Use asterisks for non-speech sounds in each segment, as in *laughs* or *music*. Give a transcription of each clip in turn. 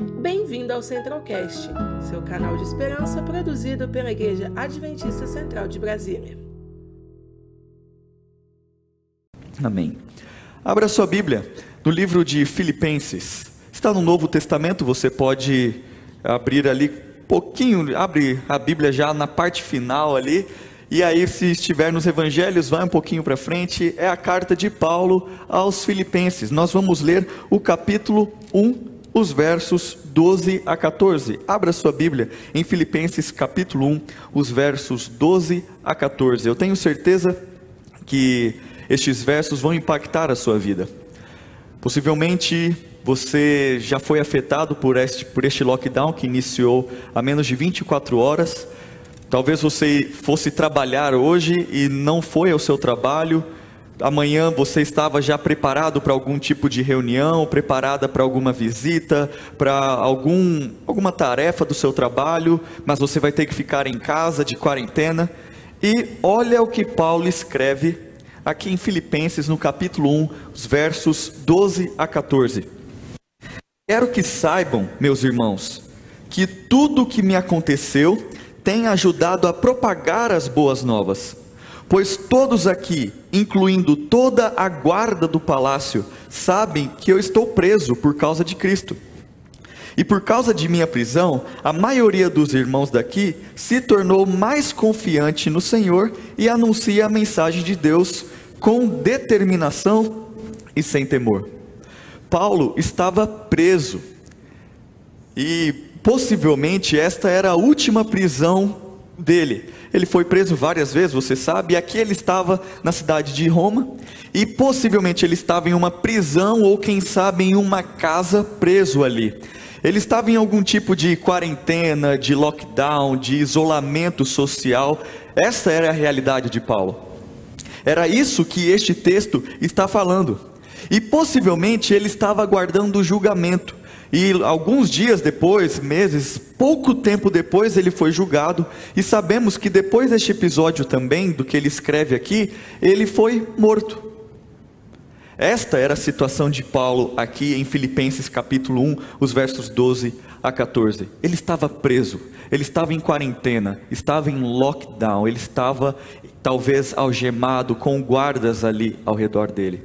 Bem-vindo ao Centralcast, seu canal de esperança produzido pela Igreja Adventista Central de Brasília. Amém. Abra sua Bíblia no livro de Filipenses. Está no Novo Testamento, você pode abrir ali pouquinho, abre a Bíblia já na parte final ali. E aí, se estiver nos evangelhos, vai um pouquinho para frente, é a carta de Paulo aos Filipenses. Nós vamos ler o capítulo 1, os versos 12 a 14. Abra sua Bíblia em Filipenses capítulo 1, os versos 12 a 14. Eu tenho certeza que estes versos vão impactar a sua vida. Possivelmente você já foi afetado por este, por este lockdown que iniciou há menos de 24 horas. Talvez você fosse trabalhar hoje e não foi ao seu trabalho. Amanhã você estava já preparado para algum tipo de reunião, preparada para alguma visita, para algum, alguma tarefa do seu trabalho, mas você vai ter que ficar em casa de quarentena. E olha o que Paulo escreve aqui em Filipenses, no capítulo 1, os versos 12 a 14. Quero que saibam, meus irmãos, que tudo o que me aconteceu tem ajudado a propagar as boas novas, pois todos aqui, incluindo toda a guarda do palácio, sabem que eu estou preso por causa de Cristo. E por causa de minha prisão, a maioria dos irmãos daqui se tornou mais confiante no Senhor e anuncia a mensagem de Deus com determinação e sem temor. Paulo estava preso e possivelmente esta era a última prisão dele. Ele foi preso várias vezes, você sabe, e aqui ele estava na cidade de Roma, e possivelmente ele estava em uma prisão ou quem sabe em uma casa preso ali. Ele estava em algum tipo de quarentena, de lockdown, de isolamento social. Essa era a realidade de Paulo. Era isso que este texto está falando. E possivelmente ele estava aguardando o julgamento. E alguns dias depois, meses, pouco tempo depois, ele foi julgado. E sabemos que depois deste episódio também, do que ele escreve aqui, ele foi morto. Esta era a situação de Paulo aqui em Filipenses capítulo 1, os versos 12 a 14. Ele estava preso, ele estava em quarentena, estava em lockdown, ele estava talvez algemado com guardas ali ao redor dele.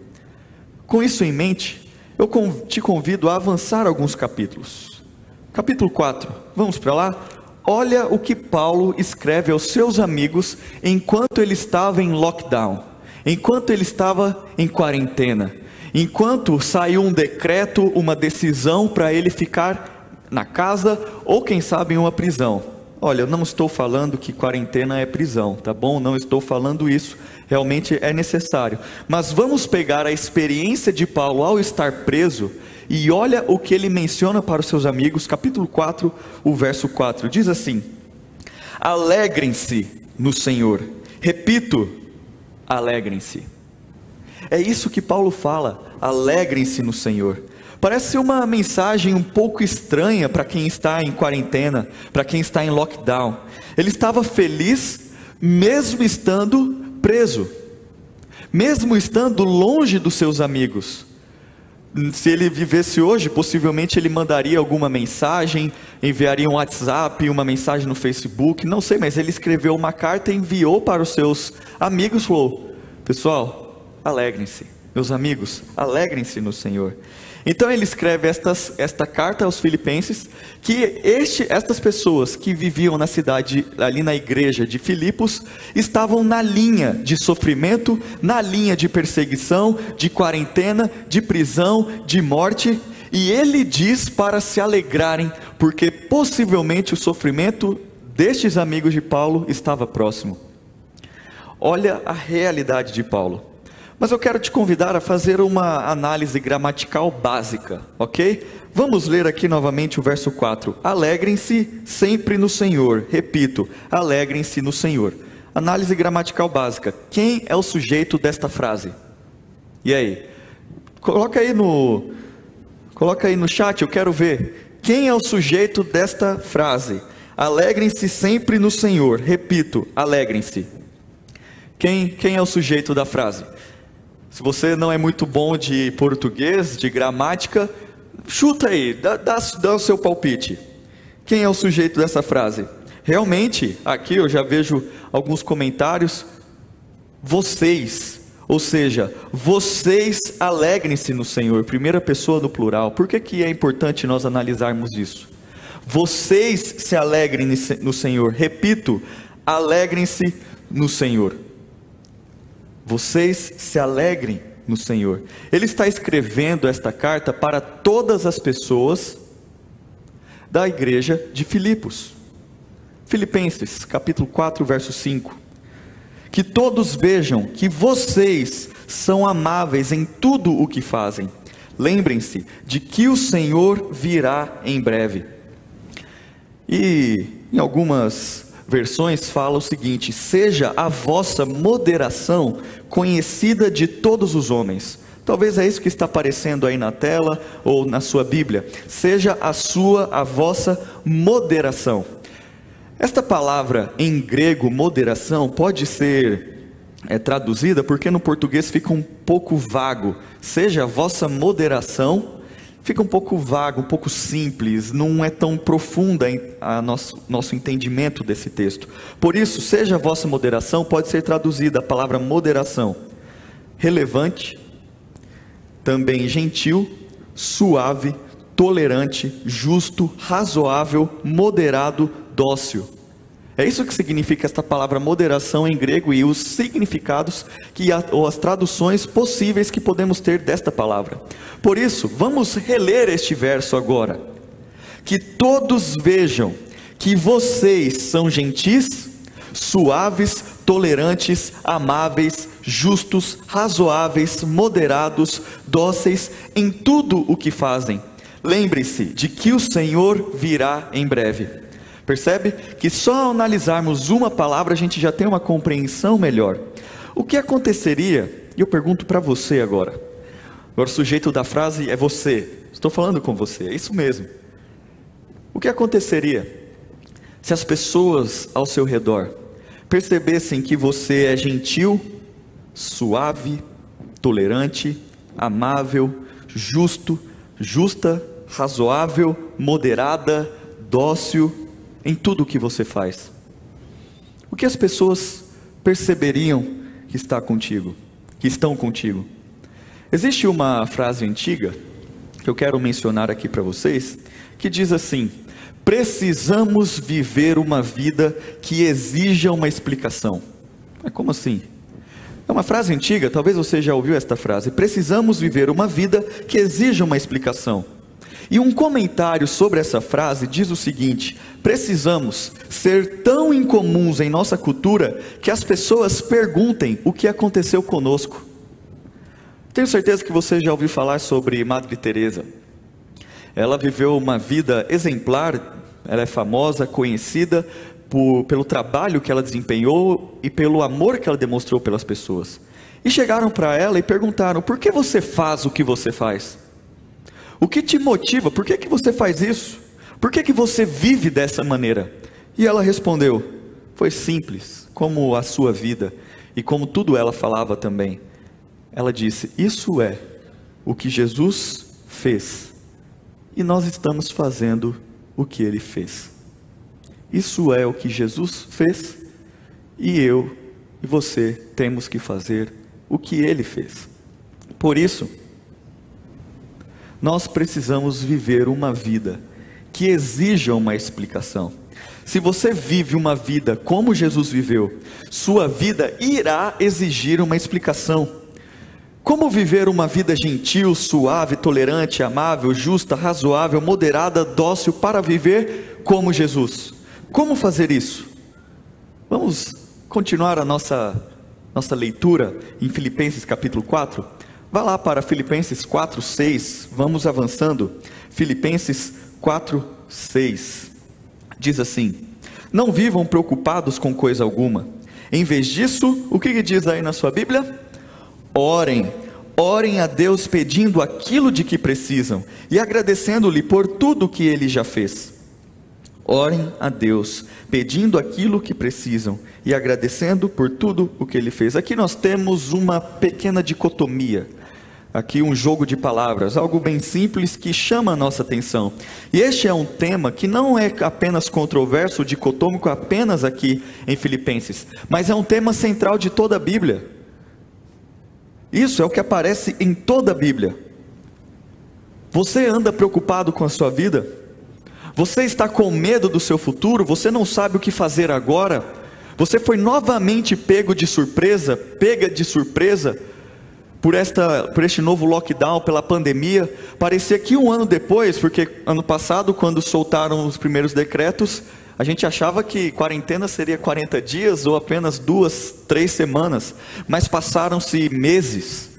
Com isso em mente, eu te convido a avançar alguns capítulos. Capítulo 4, vamos para lá? Olha o que Paulo escreve aos seus amigos enquanto ele estava em lockdown, enquanto ele estava em quarentena, enquanto saiu um decreto, uma decisão para ele ficar na casa ou quem sabe em uma prisão. Olha, eu não estou falando que quarentena é prisão, tá bom? Não estou falando isso. Realmente é necessário. Mas vamos pegar a experiência de Paulo ao estar preso e olha o que ele menciona para os seus amigos, capítulo 4, o verso 4. Diz assim: Alegrem-se no Senhor. Repito, alegrem-se. É isso que Paulo fala, alegrem-se no Senhor. Parece uma mensagem um pouco estranha para quem está em quarentena, para quem está em lockdown. Ele estava feliz, mesmo estando preso, mesmo estando longe dos seus amigos. Se ele vivesse hoje, possivelmente ele mandaria alguma mensagem, enviaria um WhatsApp, uma mensagem no Facebook, não sei, mas ele escreveu uma carta e enviou para os seus amigos, falou: Pessoal, alegrem-se, meus amigos, alegrem-se no Senhor. Então ele escreve estas, esta carta aos filipenses, que este, estas pessoas que viviam na cidade, ali na igreja de Filipos, estavam na linha de sofrimento, na linha de perseguição, de quarentena, de prisão, de morte, e ele diz para se alegrarem, porque possivelmente o sofrimento destes amigos de Paulo estava próximo. Olha a realidade de Paulo. Mas eu quero te convidar a fazer uma análise gramatical básica, ok? Vamos ler aqui novamente o verso 4. Alegrem-se sempre no Senhor. Repito, alegrem-se no Senhor. Análise gramatical básica. Quem é o sujeito desta frase? E aí? Coloca aí no Coloca aí no chat, eu quero ver. Quem é o sujeito desta frase? Alegrem-se sempre no Senhor. Repito, alegrem-se. Quem, quem é o sujeito da frase? Se você não é muito bom de português, de gramática, chuta aí, dá, dá, dá o seu palpite. Quem é o sujeito dessa frase? Realmente, aqui eu já vejo alguns comentários. Vocês, ou seja, vocês alegrem-se no Senhor, primeira pessoa no plural. Por que, que é importante nós analisarmos isso? Vocês se alegrem no Senhor, repito, alegrem-se no Senhor. Vocês se alegrem no Senhor. Ele está escrevendo esta carta para todas as pessoas da igreja de Filipos. Filipenses, capítulo 4, verso 5. Que todos vejam que vocês são amáveis em tudo o que fazem. Lembrem-se de que o Senhor virá em breve. E em algumas versões fala o seguinte: seja a vossa moderação conhecida de todos os homens. Talvez é isso que está aparecendo aí na tela ou na sua Bíblia. Seja a sua, a vossa moderação. Esta palavra em grego, moderação, pode ser é, traduzida porque no português fica um pouco vago. Seja a vossa moderação, fica um pouco vago, um pouco simples, não é tão profunda a nosso, nosso entendimento desse texto. Por isso, seja a vossa moderação, pode ser traduzida a palavra moderação, relevante, também gentil, suave, tolerante, justo, razoável, moderado, dócil. É isso que significa esta palavra moderação em grego e os significados que ou as traduções possíveis que podemos ter desta palavra. Por isso, vamos reler este verso agora. Que todos vejam que vocês são gentis, suaves, tolerantes, amáveis, justos, razoáveis, moderados, dóceis em tudo o que fazem. Lembre-se de que o Senhor virá em breve. Percebe? Que só ao analisarmos uma palavra a gente já tem uma compreensão melhor. O que aconteceria, e eu pergunto para você agora. Agora o sujeito da frase é você. Estou falando com você, é isso mesmo. O que aconteceria se as pessoas ao seu redor percebessem que você é gentil, suave, tolerante, amável, justo, justa, razoável, moderada, dócil, em tudo o que você faz? O que as pessoas perceberiam que está contigo, que estão contigo? Existe uma frase antiga que eu quero mencionar aqui para vocês, que diz assim: precisamos viver uma vida que exija uma explicação. É como assim? É uma frase antiga, talvez você já ouviu esta frase. Precisamos viver uma vida que exija uma explicação. E um comentário sobre essa frase diz o seguinte: precisamos ser tão incomuns em nossa cultura que as pessoas perguntem o que aconteceu conosco. Tenho certeza que você já ouviu falar sobre Madre Teresa. Ela viveu uma vida exemplar, ela é famosa, conhecida por, pelo trabalho que ela desempenhou e pelo amor que ela demonstrou pelas pessoas. E chegaram para ela e perguntaram: por que você faz o que você faz? O que te motiva? Por que, que você faz isso? Por que, que você vive dessa maneira? E ela respondeu: Foi simples, como a sua vida e como tudo ela falava também. Ela disse: Isso é o que Jesus fez e nós estamos fazendo o que ele fez. Isso é o que Jesus fez e eu e você temos que fazer o que ele fez. Por isso, nós precisamos viver uma vida que exija uma explicação. Se você vive uma vida como Jesus viveu, sua vida irá exigir uma explicação. Como viver uma vida gentil, suave, tolerante, amável, justa, razoável, moderada, dócil para viver como Jesus? Como fazer isso? Vamos continuar a nossa nossa leitura em Filipenses capítulo 4. Vá lá para Filipenses 4, 6. Vamos avançando. Filipenses 4, 6. Diz assim: Não vivam preocupados com coisa alguma. Em vez disso, o que diz aí na sua Bíblia? Orem. Orem a Deus pedindo aquilo de que precisam e agradecendo-lhe por tudo que ele já fez. Orem a Deus, pedindo aquilo que precisam e agradecendo por tudo o que ele fez. Aqui nós temos uma pequena dicotomia aqui um jogo de palavras, algo bem simples que chama a nossa atenção. E este é um tema que não é apenas controverso, dicotômico apenas aqui em Filipenses, mas é um tema central de toda a Bíblia. Isso é o que aparece em toda a Bíblia. Você anda preocupado com a sua vida? Você está com medo do seu futuro? Você não sabe o que fazer agora? Você foi novamente pego de surpresa, pega de surpresa por, esta, por este novo lockdown, pela pandemia. Parecia que um ano depois, porque ano passado, quando soltaram os primeiros decretos, a gente achava que quarentena seria 40 dias ou apenas duas, três semanas, mas passaram-se meses.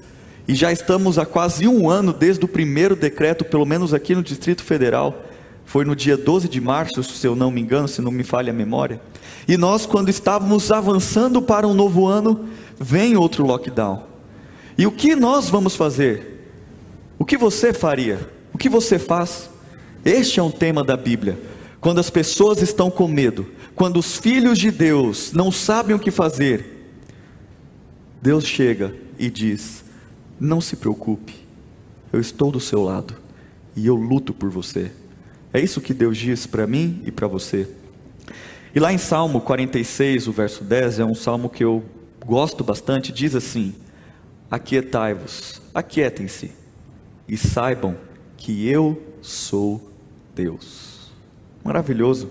E já estamos há quase um ano desde o primeiro decreto, pelo menos aqui no Distrito Federal. Foi no dia 12 de março, se eu não me engano, se não me falha a memória. E nós, quando estávamos avançando para um novo ano, vem outro lockdown. E o que nós vamos fazer? O que você faria? O que você faz? Este é um tema da Bíblia. Quando as pessoas estão com medo, quando os filhos de Deus não sabem o que fazer, Deus chega e diz: Não se preocupe, eu estou do seu lado e eu luto por você. É isso que Deus diz para mim e para você. E lá em Salmo 46, o verso 10, é um salmo que eu gosto bastante, diz assim: Aquietai-vos, aquietem-se e saibam que eu sou Deus. Maravilhoso.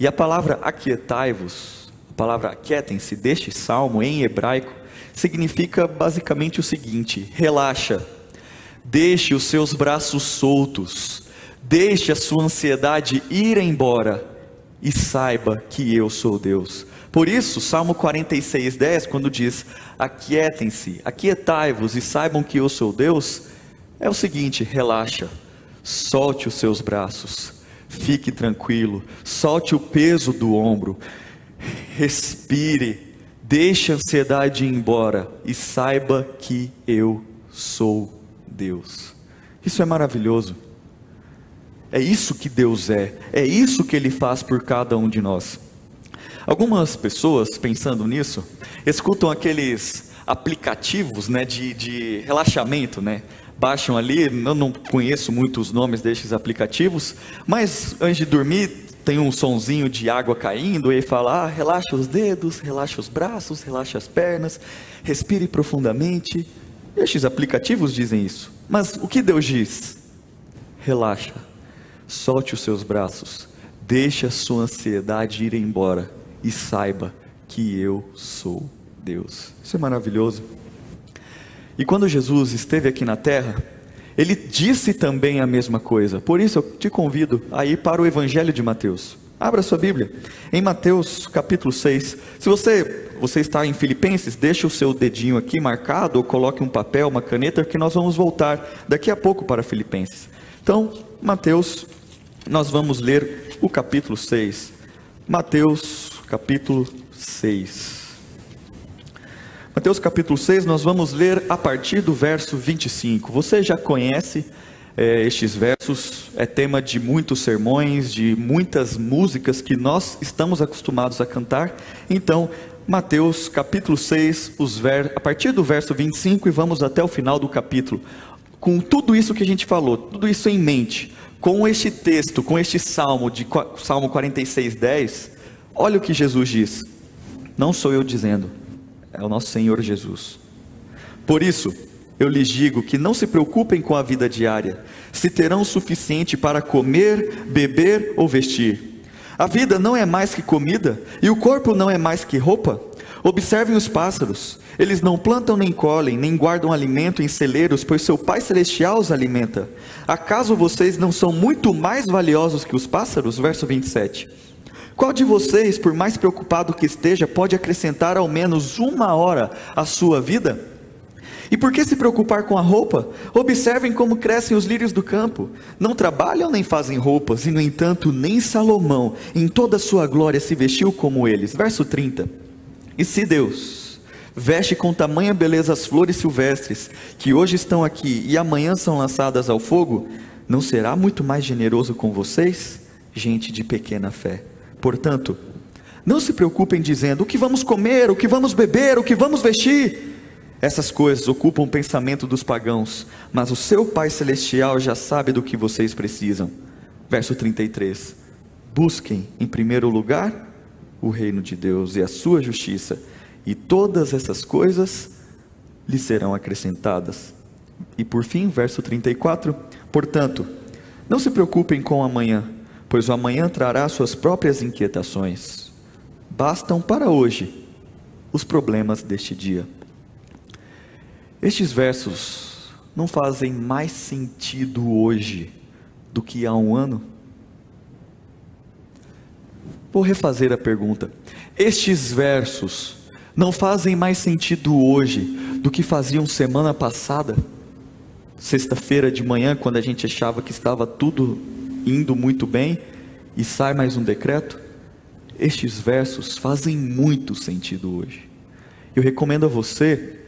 E a palavra aquietai-vos, a palavra aquietem-se deste salmo em hebraico, significa basicamente o seguinte: relaxa, deixe os seus braços soltos, deixe a sua ansiedade ir embora e saiba que eu sou Deus. Por isso, Salmo 46, 10, quando diz: Aquietem-se, aquietai-vos e saibam que eu sou Deus, é o seguinte: relaxa, solte os seus braços, fique tranquilo, solte o peso do ombro, respire, deixe a ansiedade ir embora e saiba que eu sou Deus. Isso é maravilhoso. É isso que Deus é, é isso que Ele faz por cada um de nós. Algumas pessoas, pensando nisso, escutam aqueles aplicativos né, de, de relaxamento, né? Baixam ali, eu não conheço muitos nomes destes aplicativos, mas antes de dormir tem um sonzinho de água caindo e fala: ah, relaxa os dedos, relaxa os braços, relaxa as pernas, respire profundamente. Estes aplicativos dizem isso. Mas o que Deus diz? Relaxa, solte os seus braços, deixe a sua ansiedade ir embora e saiba que eu sou Deus. Isso é maravilhoso. E quando Jesus esteve aqui na terra, ele disse também a mesma coisa. Por isso eu te convido a ir para o Evangelho de Mateus. Abra sua Bíblia. Em Mateus capítulo 6. Se você você está em Filipenses, deixe o seu dedinho aqui marcado ou coloque um papel, uma caneta, que nós vamos voltar daqui a pouco para Filipenses. Então, Mateus, nós vamos ler o capítulo 6. Mateus capítulo 6. Mateus capítulo 6, nós vamos ler a partir do verso 25. Você já conhece é, estes versos, é tema de muitos sermões, de muitas músicas que nós estamos acostumados a cantar. Então, Mateus capítulo 6, os ver... a partir do verso 25 e vamos até o final do capítulo. Com tudo isso que a gente falou, tudo isso em mente, com este texto, com este salmo de Salmo 46, 10, Olha o que Jesus diz. Não sou eu dizendo, é o nosso Senhor Jesus. Por isso, eu lhes digo que não se preocupem com a vida diária, se terão o suficiente para comer, beber ou vestir. A vida não é mais que comida, e o corpo não é mais que roupa. Observem os pássaros, eles não plantam nem colhem, nem guardam alimento em celeiros, pois seu Pai Celestial os alimenta. Acaso vocês não são muito mais valiosos que os pássaros? Verso 27. Qual de vocês, por mais preocupado que esteja, pode acrescentar ao menos uma hora à sua vida? E por que se preocupar com a roupa? Observem como crescem os lírios do campo. Não trabalham nem fazem roupas, e no entanto, nem Salomão, em toda a sua glória, se vestiu como eles. Verso 30. E se Deus veste com tamanha beleza as flores silvestres, que hoje estão aqui e amanhã são lançadas ao fogo, não será muito mais generoso com vocês, gente de pequena fé? Portanto, não se preocupem dizendo o que vamos comer, o que vamos beber, o que vamos vestir. Essas coisas ocupam o pensamento dos pagãos, mas o seu Pai Celestial já sabe do que vocês precisam. Verso 33. Busquem em primeiro lugar o reino de Deus e a sua justiça, e todas essas coisas lhe serão acrescentadas. E por fim, verso 34: Portanto, não se preocupem com amanhã, pois o amanhã trará suas próprias inquietações. Bastam para hoje os problemas deste dia. Estes versos não fazem mais sentido hoje do que há um ano? Vou refazer a pergunta. Estes versos não fazem mais sentido hoje do que faziam semana passada? Sexta-feira de manhã, quando a gente achava que estava tudo indo muito bem e sai mais um decreto? Estes versos fazem muito sentido hoje. Eu recomendo a você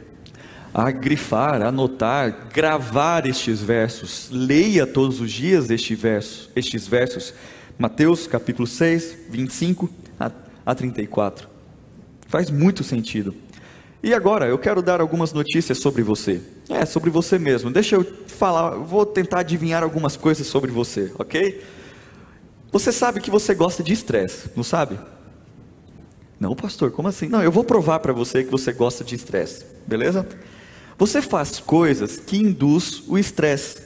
a grifar, anotar, gravar estes versos. Leia todos os dias este verso, estes versos. Mateus capítulo 6, 25 a 34. Faz muito sentido. E agora, eu quero dar algumas notícias sobre você. É, sobre você mesmo. Deixa eu falar, vou tentar adivinhar algumas coisas sobre você, ok? Você sabe que você gosta de estresse, não sabe? Não, pastor, como assim? Não, eu vou provar para você que você gosta de estresse, beleza? Você faz coisas que induz o estresse.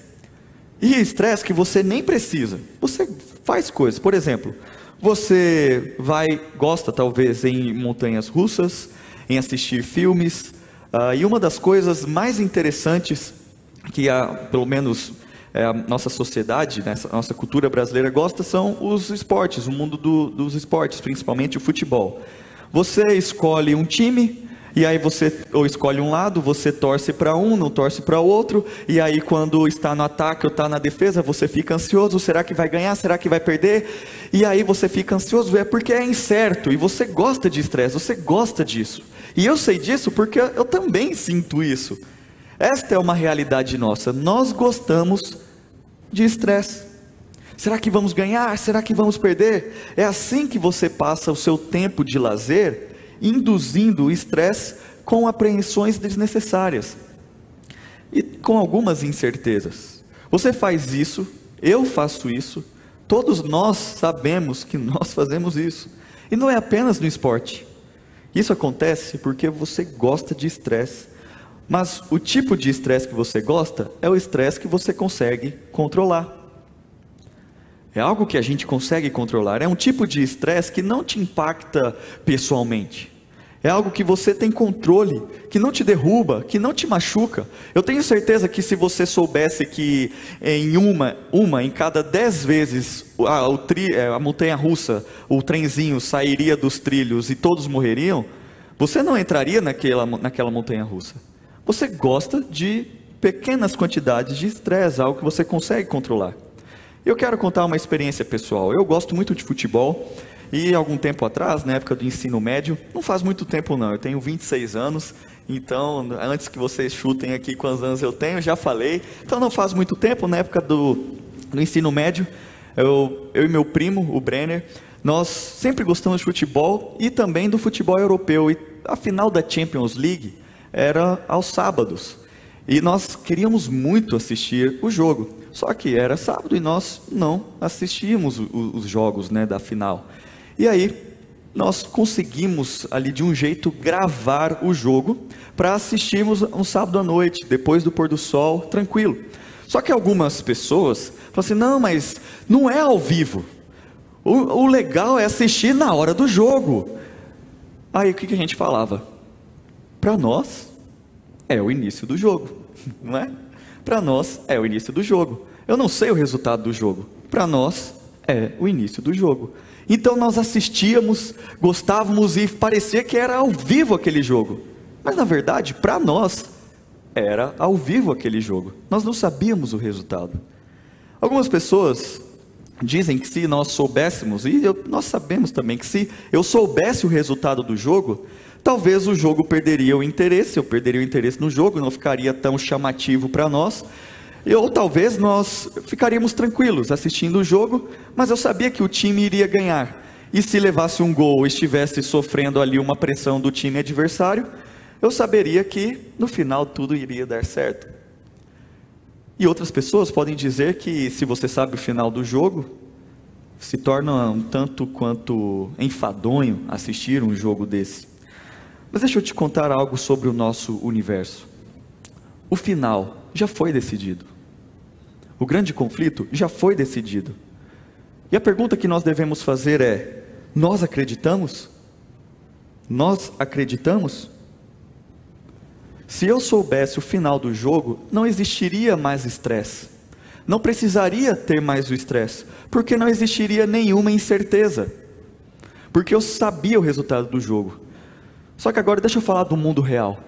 E estresse que você nem precisa. Você faz coisas. Por exemplo, você vai, gosta talvez em montanhas russas, em assistir filmes. Uh, e uma das coisas mais interessantes que a, pelo menos é, a nossa sociedade, né, a nossa cultura brasileira gosta são os esportes, o mundo do, dos esportes, principalmente o futebol. Você escolhe um time, e aí você ou escolhe um lado, você torce para um, não torce para outro, e aí quando está no ataque ou está na defesa, você fica ansioso, será que vai ganhar, será que vai perder? E aí você fica ansioso, é porque é incerto, e você gosta de estresse, você gosta disso. E eu sei disso porque eu também sinto isso. Esta é uma realidade nossa, nós gostamos de estresse. Será que vamos ganhar? Será que vamos perder? É assim que você passa o seu tempo de lazer induzindo o estresse com apreensões desnecessárias e com algumas incertezas. Você faz isso, eu faço isso, todos nós sabemos que *laughs* nós fazemos isso. E não é apenas no esporte. Isso acontece porque você gosta de estresse. Mas o tipo de estresse que você gosta é o estresse que você consegue controlar. É algo que a gente consegue controlar. É um tipo de estresse que não te impacta pessoalmente. É algo que você tem controle, que não te derruba, que não te machuca. Eu tenho certeza que se você soubesse que em uma, uma em cada dez vezes a, é, a montanha russa, o trenzinho sairia dos trilhos e todos morreriam, você não entraria naquela, naquela montanha russa. Você gosta de pequenas quantidades de estresse, algo que você consegue controlar. Eu quero contar uma experiência pessoal. Eu gosto muito de futebol. E algum tempo atrás, na época do ensino médio, não faz muito tempo não, eu tenho 26 anos, então antes que vocês chutem aqui quantos anos eu tenho, já falei. Então não faz muito tempo, na época do, do ensino médio, eu, eu e meu primo, o Brenner, nós sempre gostamos de futebol e também do futebol europeu. E a final da Champions League era aos sábados. E nós queríamos muito assistir o jogo. Só que era sábado e nós não assistíamos os jogos né, da final. E aí, nós conseguimos ali de um jeito gravar o jogo para assistirmos um sábado à noite, depois do pôr do sol, tranquilo. Só que algumas pessoas falam assim: não, mas não é ao vivo. O, o legal é assistir na hora do jogo. Aí o que, que a gente falava? Para nós, é o início do jogo, *laughs* não é? Para nós, é o início do jogo. Eu não sei o resultado do jogo. Para nós, é o início do jogo. Então nós assistíamos, gostávamos e parecia que era ao vivo aquele jogo. Mas na verdade, para nós, era ao vivo aquele jogo. Nós não sabíamos o resultado. Algumas pessoas dizem que se nós soubéssemos, e eu, nós sabemos também que se eu soubesse o resultado do jogo, talvez o jogo perderia o interesse, eu perderia o interesse no jogo, não ficaria tão chamativo para nós, ou talvez nós ficaríamos tranquilos assistindo o jogo, mas eu sabia que o time iria ganhar. E se levasse um gol, estivesse sofrendo ali uma pressão do time adversário, eu saberia que no final tudo iria dar certo. E outras pessoas podem dizer que se você sabe o final do jogo, se torna um tanto quanto enfadonho assistir um jogo desse. Mas deixa eu te contar algo sobre o nosso universo. O final já foi decidido. O grande conflito já foi decidido. E a pergunta que nós devemos fazer é: nós acreditamos? Nós acreditamos? Se eu soubesse o final do jogo, não existiria mais estresse. Não precisaria ter mais o estresse, porque não existiria nenhuma incerteza. Porque eu sabia o resultado do jogo. Só que agora deixa eu falar do mundo real.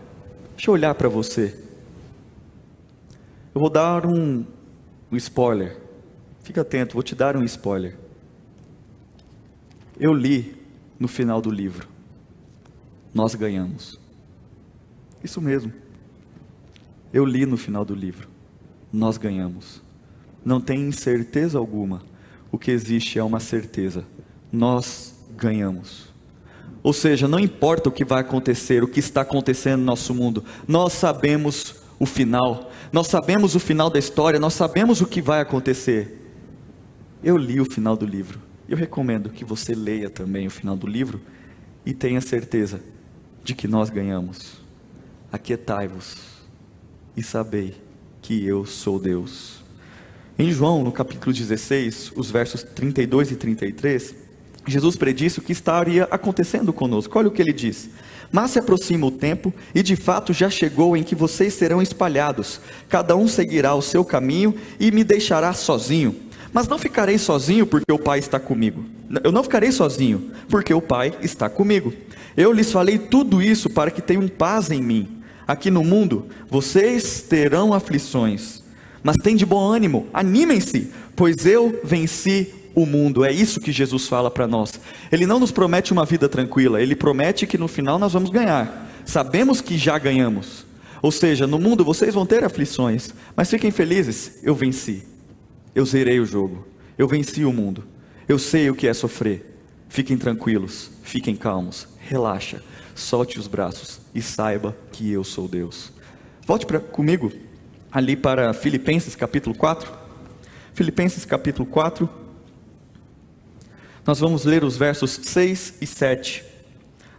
Deixa eu olhar para você. Eu vou dar um, um spoiler. Fica atento, vou te dar um spoiler. Eu li no final do livro. Nós ganhamos. Isso mesmo. Eu li no final do livro. Nós ganhamos. Não tem incerteza alguma. O que existe é uma certeza. Nós ganhamos. Ou seja, não importa o que vai acontecer, o que está acontecendo no nosso mundo, nós sabemos o final, nós sabemos o final da história, nós sabemos o que vai acontecer. Eu li o final do livro. Eu recomendo que você leia também o final do livro e tenha certeza de que nós ganhamos aquietai-vos e sabei que eu sou Deus. Em João, no capítulo 16, os versos 32 e 33, Jesus predisse o que estaria acontecendo conosco. Olha o que ele diz: Mas se aproxima o tempo, e de fato já chegou em que vocês serão espalhados, cada um seguirá o seu caminho e me deixará sozinho. Mas não ficarei sozinho porque o Pai está comigo. Eu não ficarei sozinho porque o Pai está comigo. Eu lhes falei tudo isso para que tenham paz em mim. Aqui no mundo vocês terão aflições, mas tem de bom ânimo, animem-se, pois eu venci o mundo. É isso que Jesus fala para nós. Ele não nos promete uma vida tranquila, ele promete que no final nós vamos ganhar. Sabemos que já ganhamos. Ou seja, no mundo vocês vão ter aflições, mas fiquem felizes, eu venci. Eu zerei o jogo. Eu venci o mundo. Eu sei o que é sofrer. Fiquem tranquilos, fiquem calmos, relaxa solte os braços e saiba que eu sou Deus. Volte pra, comigo ali para Filipenses capítulo 4. Filipenses capítulo 4. Nós vamos ler os versos 6 e 7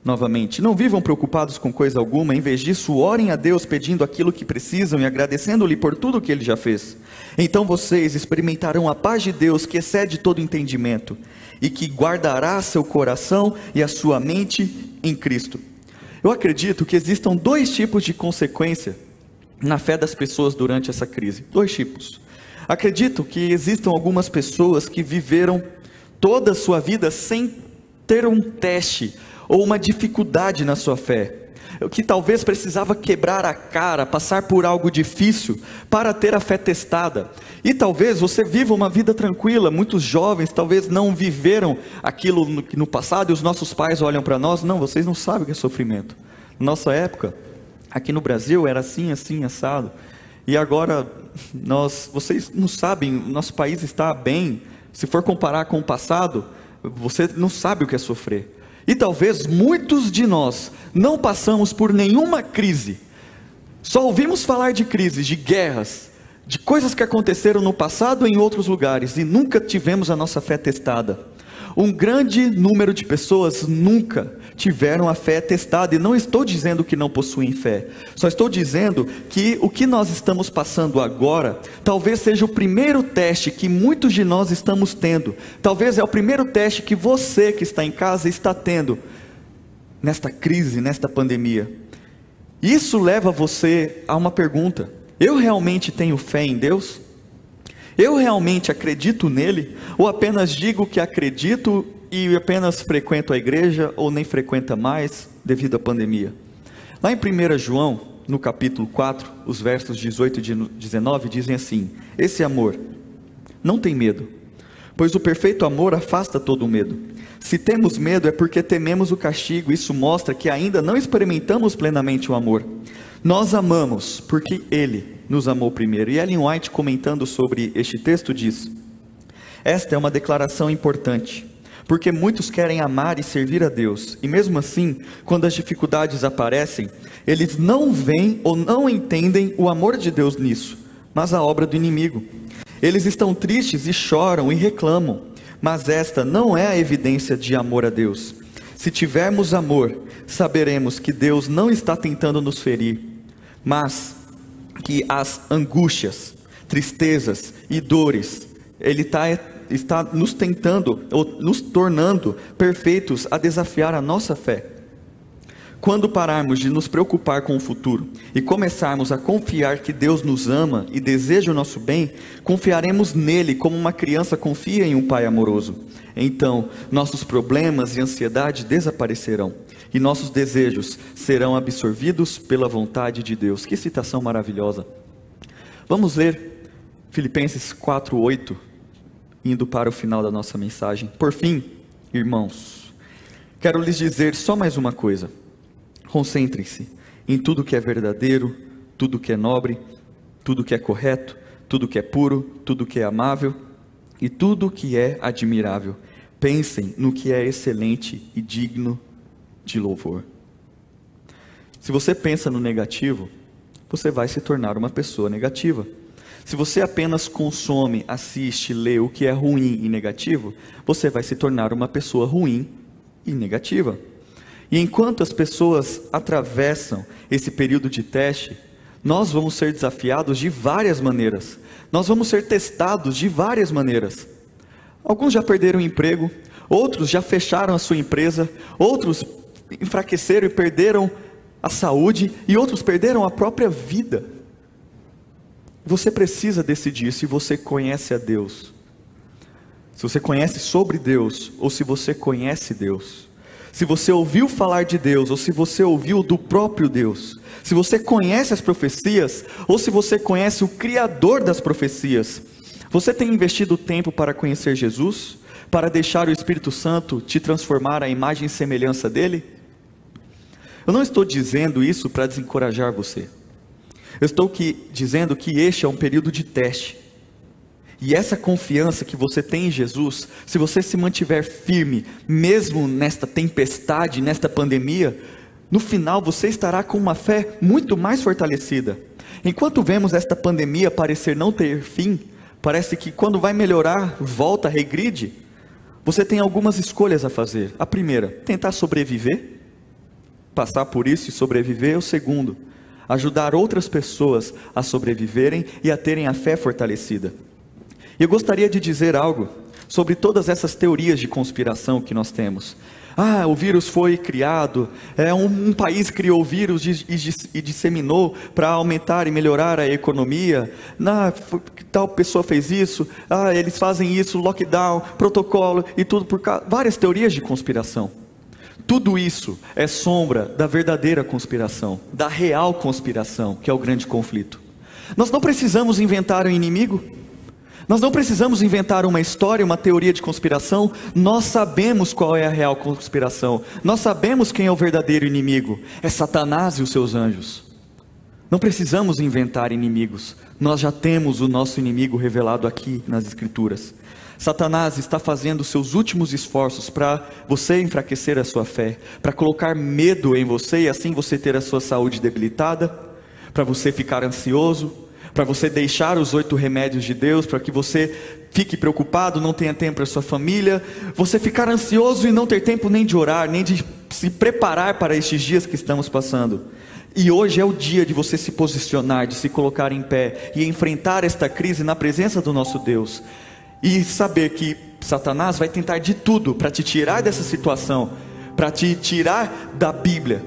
novamente. Não vivam preocupados com coisa alguma, em vez disso, orem a Deus pedindo aquilo que precisam e agradecendo-lhe por tudo que ele já fez. Então vocês experimentarão a paz de Deus que excede todo entendimento e que guardará seu coração e a sua mente em Cristo. Eu acredito que existam dois tipos de consequência na fé das pessoas durante essa crise. Dois tipos. Acredito que existam algumas pessoas que viveram toda a sua vida sem ter um teste ou uma dificuldade na sua fé que talvez precisava quebrar a cara, passar por algo difícil para ter a fé testada. E talvez você viva uma vida tranquila. Muitos jovens talvez não viveram aquilo no, no passado e os nossos pais olham para nós, não, vocês não sabem o que é sofrimento. Nossa época, aqui no Brasil era assim, assim, assado. E agora nós, vocês não sabem, nosso país está bem. Se for comparar com o passado, você não sabe o que é sofrer. E talvez muitos de nós não passamos por nenhuma crise. Só ouvimos falar de crises, de guerras, de coisas que aconteceram no passado em outros lugares e nunca tivemos a nossa fé testada. Um grande número de pessoas nunca tiveram a fé testada, e não estou dizendo que não possuem fé, só estou dizendo que o que nós estamos passando agora, talvez seja o primeiro teste que muitos de nós estamos tendo, talvez é o primeiro teste que você que está em casa está tendo, nesta crise, nesta pandemia. Isso leva você a uma pergunta: eu realmente tenho fé em Deus? Eu realmente acredito nele? Ou apenas digo que acredito e apenas frequento a igreja ou nem frequenta mais devido à pandemia? Lá em 1 João, no capítulo 4, os versos 18 e 19 dizem assim: Esse amor não tem medo, pois o perfeito amor afasta todo o medo. Se temos medo é porque tememos o castigo, isso mostra que ainda não experimentamos plenamente o amor. Nós amamos porque Ele nos amou primeiro. E Ellen White, comentando sobre este texto, diz: Esta é uma declaração importante, porque muitos querem amar e servir a Deus, e mesmo assim, quando as dificuldades aparecem, Eles não veem ou não entendem o amor de Deus nisso, mas a obra do inimigo. Eles estão tristes e choram e reclamam, mas esta não é a evidência de amor a Deus. Se tivermos amor, saberemos que Deus não está tentando nos ferir, mas que as angústias, tristezas e dores, Ele está está nos tentando ou nos tornando perfeitos a desafiar a nossa fé. Quando pararmos de nos preocupar com o futuro e começarmos a confiar que Deus nos ama e deseja o nosso bem, confiaremos nele como uma criança confia em um pai amoroso. Então, nossos problemas e ansiedade desaparecerão e nossos desejos serão absorvidos pela vontade de Deus. Que citação maravilhosa. Vamos ler Filipenses 4:8 indo para o final da nossa mensagem. Por fim, irmãos, quero lhes dizer só mais uma coisa. Concentrem-se em tudo que é verdadeiro, tudo que é nobre, tudo que é correto, tudo que é puro, tudo que é amável e tudo que é admirável. Pensem no que é excelente e digno de louvor. Se você pensa no negativo, você vai se tornar uma pessoa negativa. Se você apenas consome, assiste, lê o que é ruim e negativo, você vai se tornar uma pessoa ruim e negativa. E enquanto as pessoas atravessam esse período de teste, nós vamos ser desafiados de várias maneiras. Nós vamos ser testados de várias maneiras. Alguns já perderam o emprego, outros já fecharam a sua empresa, outros enfraqueceram e perderam a saúde, e outros perderam a própria vida. Você precisa decidir se você conhece a Deus, se você conhece sobre Deus ou se você conhece Deus. Se você ouviu falar de Deus ou se você ouviu do próprio Deus. Se você conhece as profecias ou se você conhece o Criador das profecias. Você tem investido tempo para conhecer Jesus? Para deixar o Espírito Santo te transformar à imagem e semelhança dele? Eu não estou dizendo isso para desencorajar você. Eu estou aqui dizendo que este é um período de teste. E essa confiança que você tem em Jesus, se você se mantiver firme, mesmo nesta tempestade, nesta pandemia, no final você estará com uma fé muito mais fortalecida. Enquanto vemos esta pandemia parecer não ter fim, parece que quando vai melhorar, volta, regride, você tem algumas escolhas a fazer. A primeira, tentar sobreviver, passar por isso e sobreviver. O segundo, ajudar outras pessoas a sobreviverem e a terem a fé fortalecida. E eu gostaria de dizer algo sobre todas essas teorias de conspiração que nós temos. Ah, o vírus foi criado, é um, um país criou o vírus e, e, e disseminou para aumentar e melhorar a economia. Ah, tal pessoa fez isso. Ah, eles fazem isso, lockdown, protocolo e tudo por. Várias teorias de conspiração. Tudo isso é sombra da verdadeira conspiração, da real conspiração, que é o grande conflito. Nós não precisamos inventar um inimigo, nós não precisamos inventar uma história, uma teoria de conspiração, nós sabemos qual é a real conspiração, nós sabemos quem é o verdadeiro inimigo: é Satanás e os seus anjos. Não precisamos inventar inimigos, nós já temos o nosso inimigo revelado aqui nas Escrituras. Satanás está fazendo seus últimos esforços para você enfraquecer a sua fé, para colocar medo em você e assim você ter a sua saúde debilitada, para você ficar ansioso, para você deixar os oito remédios de Deus, para que você fique preocupado, não tenha tempo para sua família, você ficar ansioso e não ter tempo nem de orar, nem de se preparar para estes dias que estamos passando. E hoje é o dia de você se posicionar, de se colocar em pé e enfrentar esta crise na presença do nosso Deus e saber que Satanás vai tentar de tudo para te tirar dessa situação, para te tirar da Bíblia.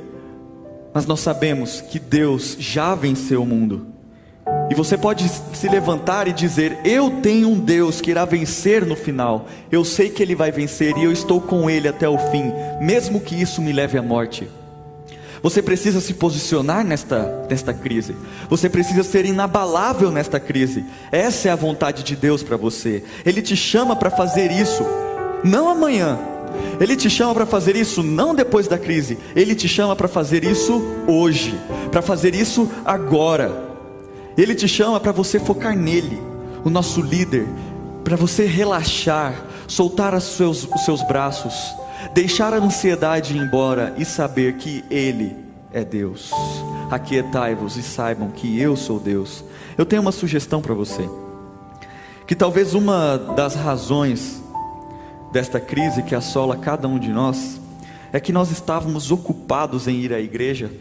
Mas nós sabemos que Deus já venceu o mundo. E você pode se levantar e dizer: Eu tenho um Deus que irá vencer no final. Eu sei que Ele vai vencer e eu estou com Ele até o fim, mesmo que isso me leve à morte. Você precisa se posicionar nesta, nesta crise. Você precisa ser inabalável nesta crise. Essa é a vontade de Deus para você. Ele te chama para fazer isso, não amanhã. Ele te chama para fazer isso não depois da crise. Ele te chama para fazer isso hoje, para fazer isso agora. Ele te chama para você focar nele, o nosso líder, para você relaxar, soltar seus, os seus braços deixar a ansiedade embora e saber que Ele é Deus. aquietai-vos e saibam que eu sou Deus. Eu tenho uma sugestão para você. Que talvez uma das razões desta crise que assola cada um de nós é que nós estávamos ocupados em ir à igreja,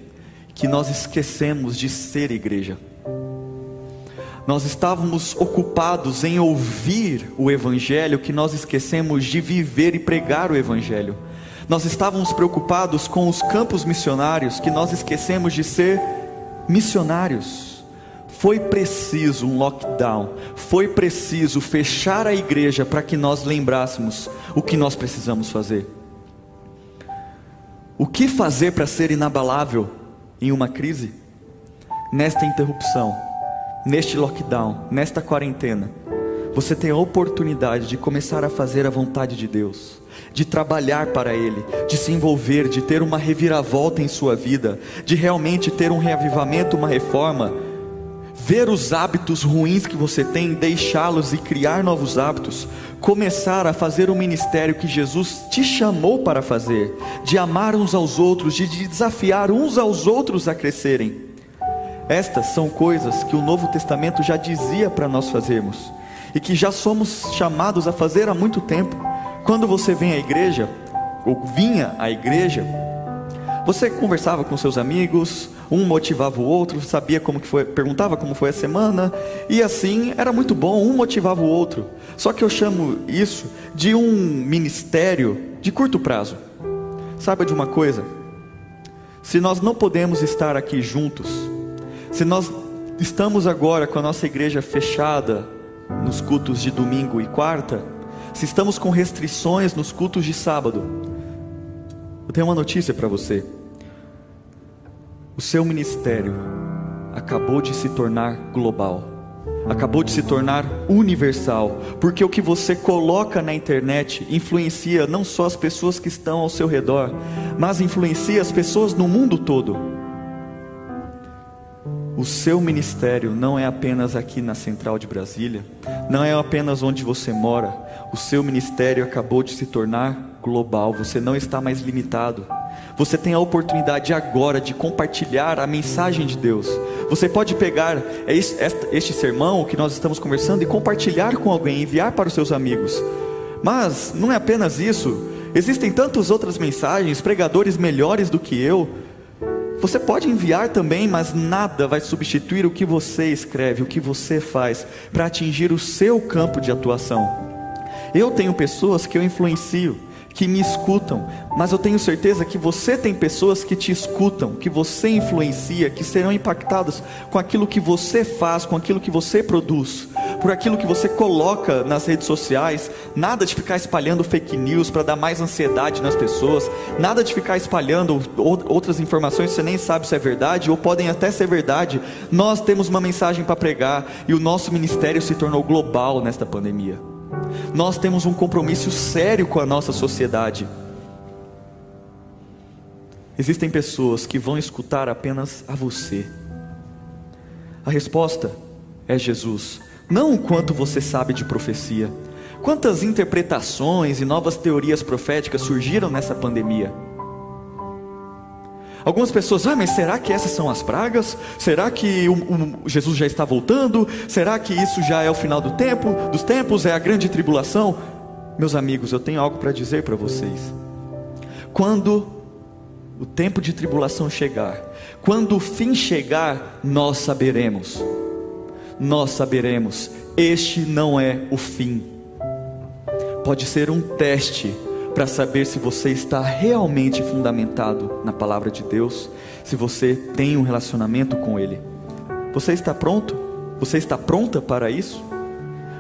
que nós esquecemos de ser igreja. Nós estávamos ocupados em ouvir o Evangelho, que nós esquecemos de viver e pregar o Evangelho. Nós estávamos preocupados com os campos missionários, que nós esquecemos de ser missionários. Foi preciso um lockdown, foi preciso fechar a igreja para que nós lembrássemos o que nós precisamos fazer. O que fazer para ser inabalável em uma crise? Nesta interrupção neste lockdown, nesta quarentena, você tem a oportunidade de começar a fazer a vontade de Deus, de trabalhar para Ele, de se envolver, de ter uma reviravolta em sua vida, de realmente ter um reavivamento, uma reforma, ver os hábitos ruins que você tem, deixá-los e criar novos hábitos, começar a fazer o ministério que Jesus te chamou para fazer, de amar uns aos outros, de desafiar uns aos outros a crescerem. Estas são coisas que o Novo Testamento já dizia para nós fazermos e que já somos chamados a fazer há muito tempo. Quando você vem à igreja, ou vinha à igreja, você conversava com seus amigos, um motivava o outro, sabia como que foi, perguntava como foi a semana, e assim era muito bom, um motivava o outro. Só que eu chamo isso de um ministério de curto prazo. Saiba de uma coisa? Se nós não podemos estar aqui juntos, se nós estamos agora com a nossa igreja fechada nos cultos de domingo e quarta, se estamos com restrições nos cultos de sábado, eu tenho uma notícia para você. O seu ministério acabou de se tornar global, acabou de se tornar universal, porque o que você coloca na internet influencia não só as pessoas que estão ao seu redor, mas influencia as pessoas no mundo todo. O seu ministério não é apenas aqui na Central de Brasília, não é apenas onde você mora. O seu ministério acabou de se tornar global, você não está mais limitado. Você tem a oportunidade agora de compartilhar a mensagem de Deus. Você pode pegar este sermão que nós estamos conversando e compartilhar com alguém, enviar para os seus amigos. Mas não é apenas isso. Existem tantas outras mensagens, pregadores melhores do que eu, você pode enviar também, mas nada vai substituir o que você escreve, o que você faz, para atingir o seu campo de atuação. Eu tenho pessoas que eu influencio, que me escutam, mas eu tenho certeza que você tem pessoas que te escutam, que você influencia, que serão impactadas com aquilo que você faz, com aquilo que você produz, por aquilo que você coloca nas redes sociais. Nada de ficar espalhando fake news para dar mais ansiedade nas pessoas, nada de ficar espalhando outras informações que você nem sabe se é verdade ou podem até ser verdade. Nós temos uma mensagem para pregar e o nosso ministério se tornou global nesta pandemia. Nós temos um compromisso sério com a nossa sociedade. Existem pessoas que vão escutar apenas a você. A resposta é Jesus. Não o quanto você sabe de profecia. Quantas interpretações e novas teorias proféticas surgiram nessa pandemia? Algumas pessoas, ah, mas será que essas são as pragas? Será que o, o, Jesus já está voltando? Será que isso já é o final do tempo, dos tempos, é a grande tribulação? Meus amigos, eu tenho algo para dizer para vocês. Quando o tempo de tribulação chegar, quando o fim chegar, nós saberemos. Nós saberemos, este não é o fim. Pode ser um teste para saber se você está realmente fundamentado na palavra de Deus, se você tem um relacionamento com Ele. Você está pronto? Você está pronta para isso?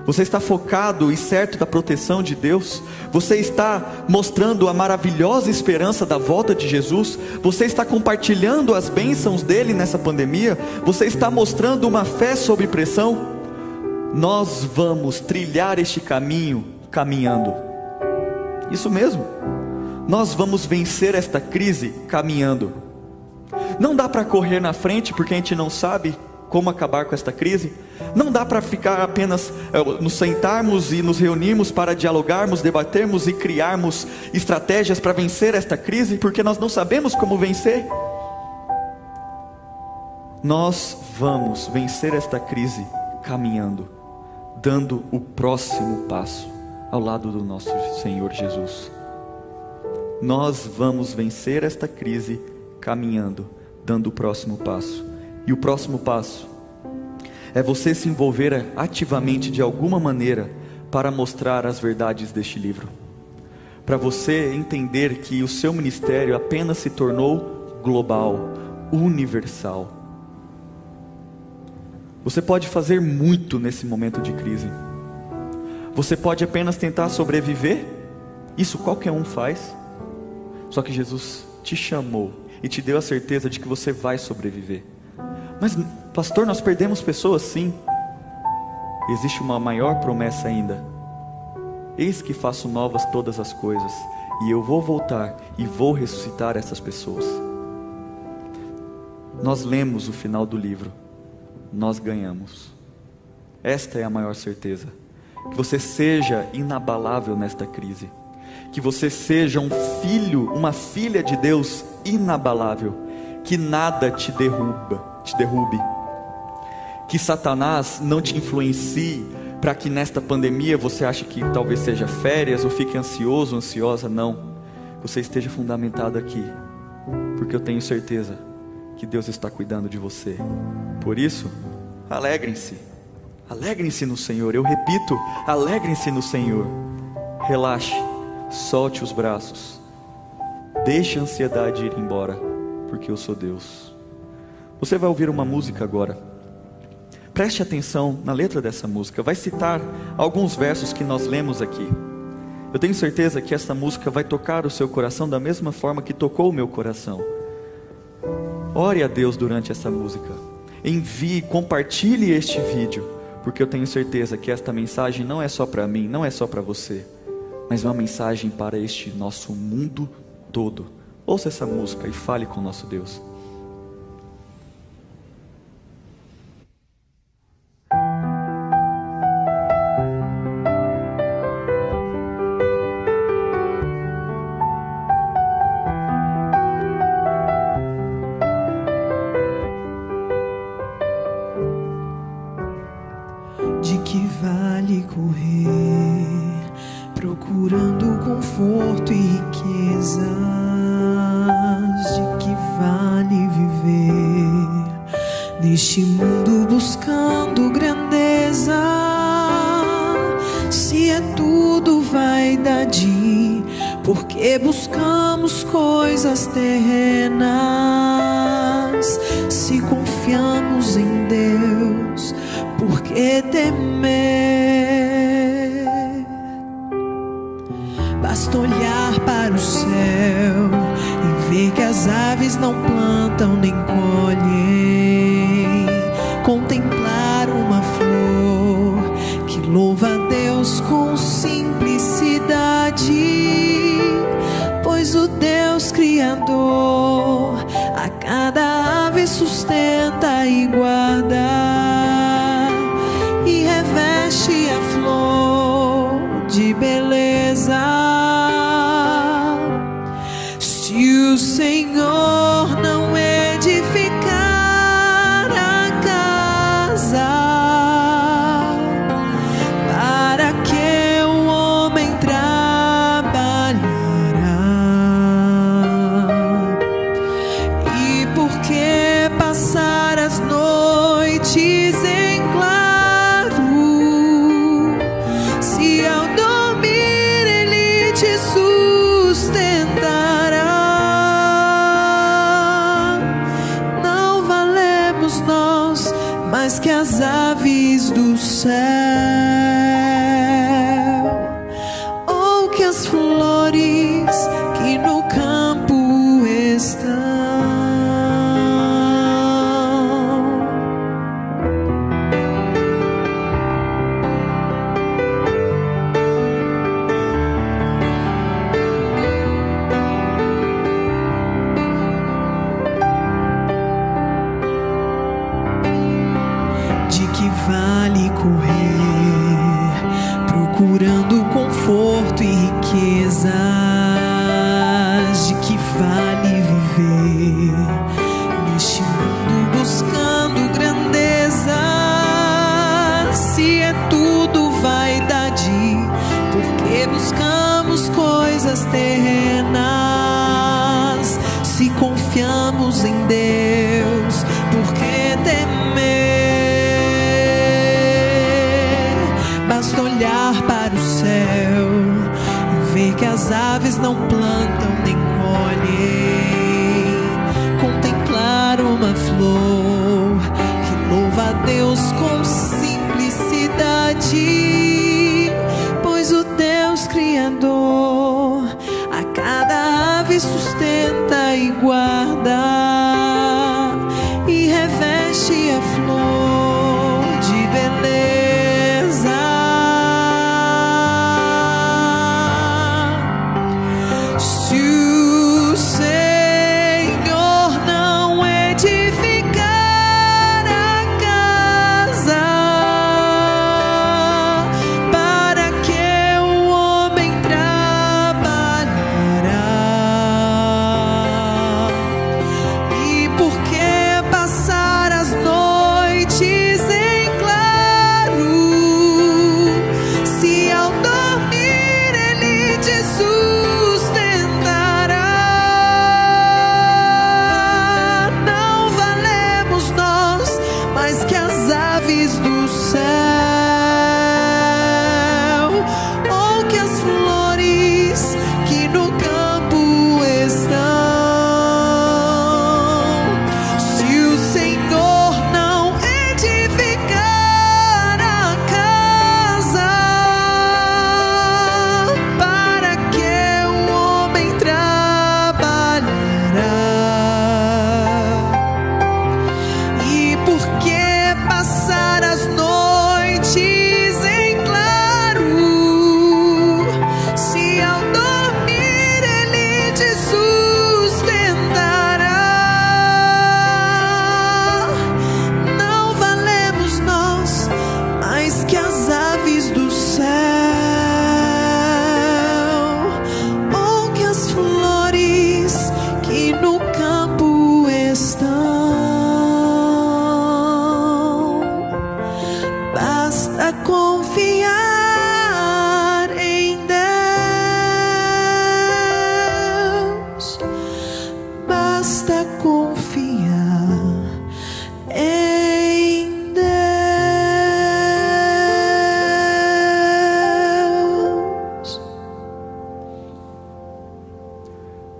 Você está focado e certo da proteção de Deus? Você está mostrando a maravilhosa esperança da volta de Jesus? Você está compartilhando as bênçãos dele nessa pandemia? Você está mostrando uma fé sob pressão? Nós vamos trilhar este caminho caminhando. Isso mesmo. Nós vamos vencer esta crise caminhando. Não dá para correr na frente porque a gente não sabe como acabar com esta crise. Não dá para ficar apenas é, nos sentarmos e nos reunirmos para dialogarmos, debatermos e criarmos estratégias para vencer esta crise, porque nós não sabemos como vencer. Nós vamos vencer esta crise caminhando, dando o próximo passo ao lado do nosso Senhor Jesus. Nós vamos vencer esta crise caminhando, dando o próximo passo. E o próximo passo é você se envolver ativamente de alguma maneira para mostrar as verdades deste livro. Para você entender que o seu ministério apenas se tornou global, universal. Você pode fazer muito nesse momento de crise. Você pode apenas tentar sobreviver. Isso qualquer um faz. Só que Jesus te chamou e te deu a certeza de que você vai sobreviver. Mas, pastor, nós perdemos pessoas sim. Existe uma maior promessa ainda. Eis que faço novas todas as coisas, e eu vou voltar e vou ressuscitar essas pessoas. Nós lemos o final do livro, nós ganhamos. Esta é a maior certeza. Que você seja inabalável nesta crise. Que você seja um filho, uma filha de Deus inabalável. Que nada te derruba te derrube. Que Satanás não te influencie para que nesta pandemia você ache que talvez seja férias ou fique ansioso, ansiosa. Não. Você esteja fundamentado aqui, porque eu tenho certeza que Deus está cuidando de você. Por isso, alegrem-se. Alegrem-se no Senhor. Eu repito, alegrem-se no Senhor. Relaxe, solte os braços. Deixe a ansiedade ir embora, porque eu sou Deus. Você vai ouvir uma música agora. Preste atenção na letra dessa música. Vai citar alguns versos que nós lemos aqui. Eu tenho certeza que essa música vai tocar o seu coração da mesma forma que tocou o meu coração. Ore a Deus durante essa música. Envie, compartilhe este vídeo, porque eu tenho certeza que esta mensagem não é só para mim, não é só para você, mas é uma mensagem para este nosso mundo todo. Ouça essa música e fale com o nosso Deus. De que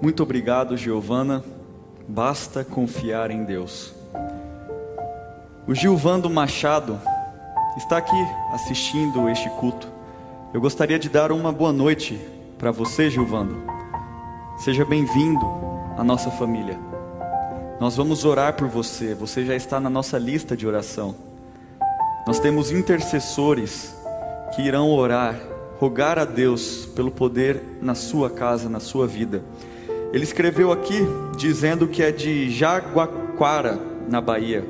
Muito obrigado, Giovana. Basta confiar em Deus. O Gilvando Machado está aqui assistindo este culto. Eu gostaria de dar uma boa noite para você, Gilvando. Seja bem-vindo à nossa família. Nós vamos orar por você. Você já está na nossa lista de oração. Nós temos intercessores que irão orar, rogar a Deus pelo poder na sua casa, na sua vida. Ele escreveu aqui dizendo que é de Jaguaquara, na Bahia.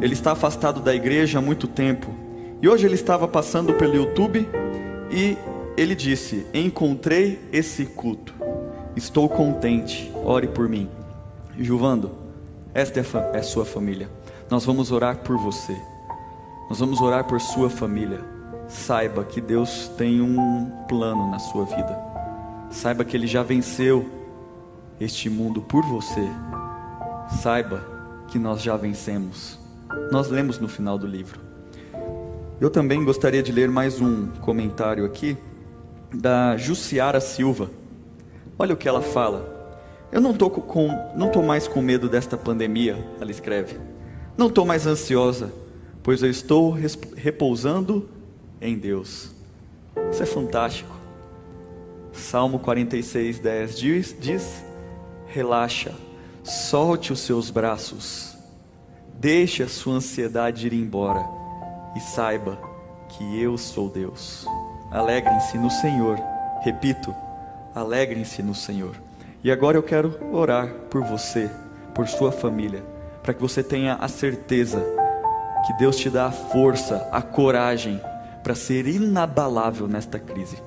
Ele está afastado da igreja há muito tempo. E hoje ele estava passando pelo YouTube e ele disse: Encontrei esse culto. Estou contente. Ore por mim. Juvando, esta é é sua família. Nós vamos orar por você. Nós vamos orar por sua família. Saiba que Deus tem um plano na sua vida. Saiba que Ele já venceu este mundo por você. Saiba que nós já vencemos. Nós lemos no final do livro. Eu também gostaria de ler mais um comentário aqui da Jussiara Silva. Olha o que ela fala. Eu não tô com, não tô mais com medo desta pandemia, ela escreve. Não tô mais ansiosa, pois eu estou repousando em Deus. Isso é fantástico. Salmo 46, 10 diz, diz: Relaxa, solte os seus braços, deixe a sua ansiedade ir embora e saiba que eu sou Deus. Alegrem-se no Senhor, repito, alegrem-se no Senhor. E agora eu quero orar por você, por sua família, para que você tenha a certeza que Deus te dá a força, a coragem para ser inabalável nesta crise.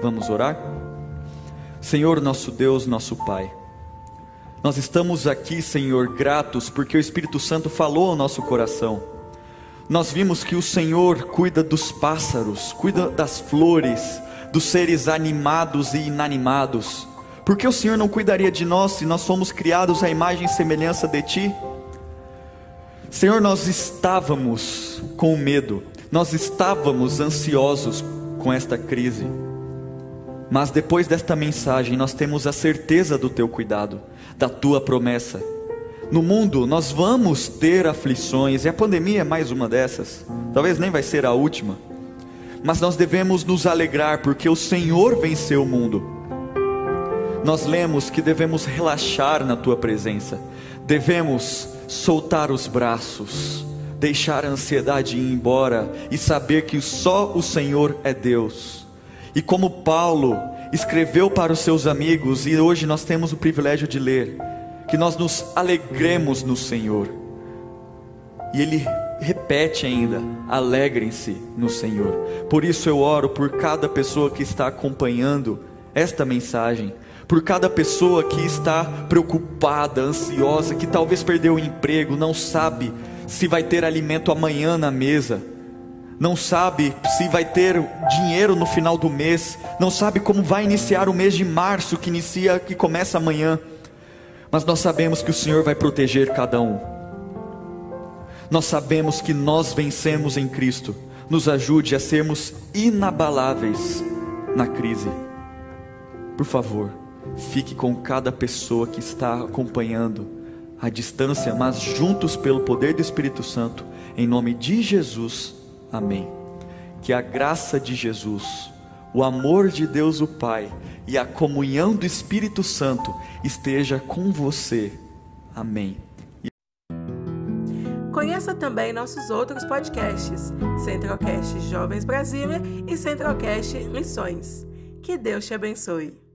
Vamos orar? Senhor, nosso Deus, nosso Pai, nós estamos aqui, Senhor, gratos porque o Espírito Santo falou ao nosso coração. Nós vimos que o Senhor cuida dos pássaros, cuida das flores, dos seres animados e inanimados. Por que o Senhor não cuidaria de nós se nós fomos criados à imagem e semelhança de Ti? Senhor, nós estávamos com medo, nós estávamos ansiosos com esta crise, mas depois desta mensagem, nós temos a certeza do Teu cuidado, da Tua promessa. No mundo, nós vamos ter aflições, e a pandemia é mais uma dessas, talvez nem vai ser a última, mas nós devemos nos alegrar, porque o Senhor venceu o mundo nós lemos que devemos relaxar na tua presença, devemos soltar os braços, deixar a ansiedade ir embora e saber que só o Senhor é Deus. E como Paulo escreveu para os seus amigos, e hoje nós temos o privilégio de ler, que nós nos alegremos no Senhor. E ele repete ainda: alegrem-se no Senhor. Por isso eu oro por cada pessoa que está acompanhando esta mensagem por cada pessoa que está preocupada, ansiosa, que talvez perdeu o emprego, não sabe se vai ter alimento amanhã na mesa, não sabe se vai ter dinheiro no final do mês, não sabe como vai iniciar o mês de março que inicia, que começa amanhã. Mas nós sabemos que o Senhor vai proteger cada um. Nós sabemos que nós vencemos em Cristo. Nos ajude a sermos inabaláveis na crise. Por favor. Fique com cada pessoa que está acompanhando à distância, mas juntos pelo poder do Espírito Santo, em nome de Jesus. Amém. Que a graça de Jesus, o amor de Deus o Pai e a comunhão do Espírito Santo esteja com você. Amém. Conheça também nossos outros podcasts, Centralcast Jovens Brasília e Centralcast Missões. Que Deus te abençoe.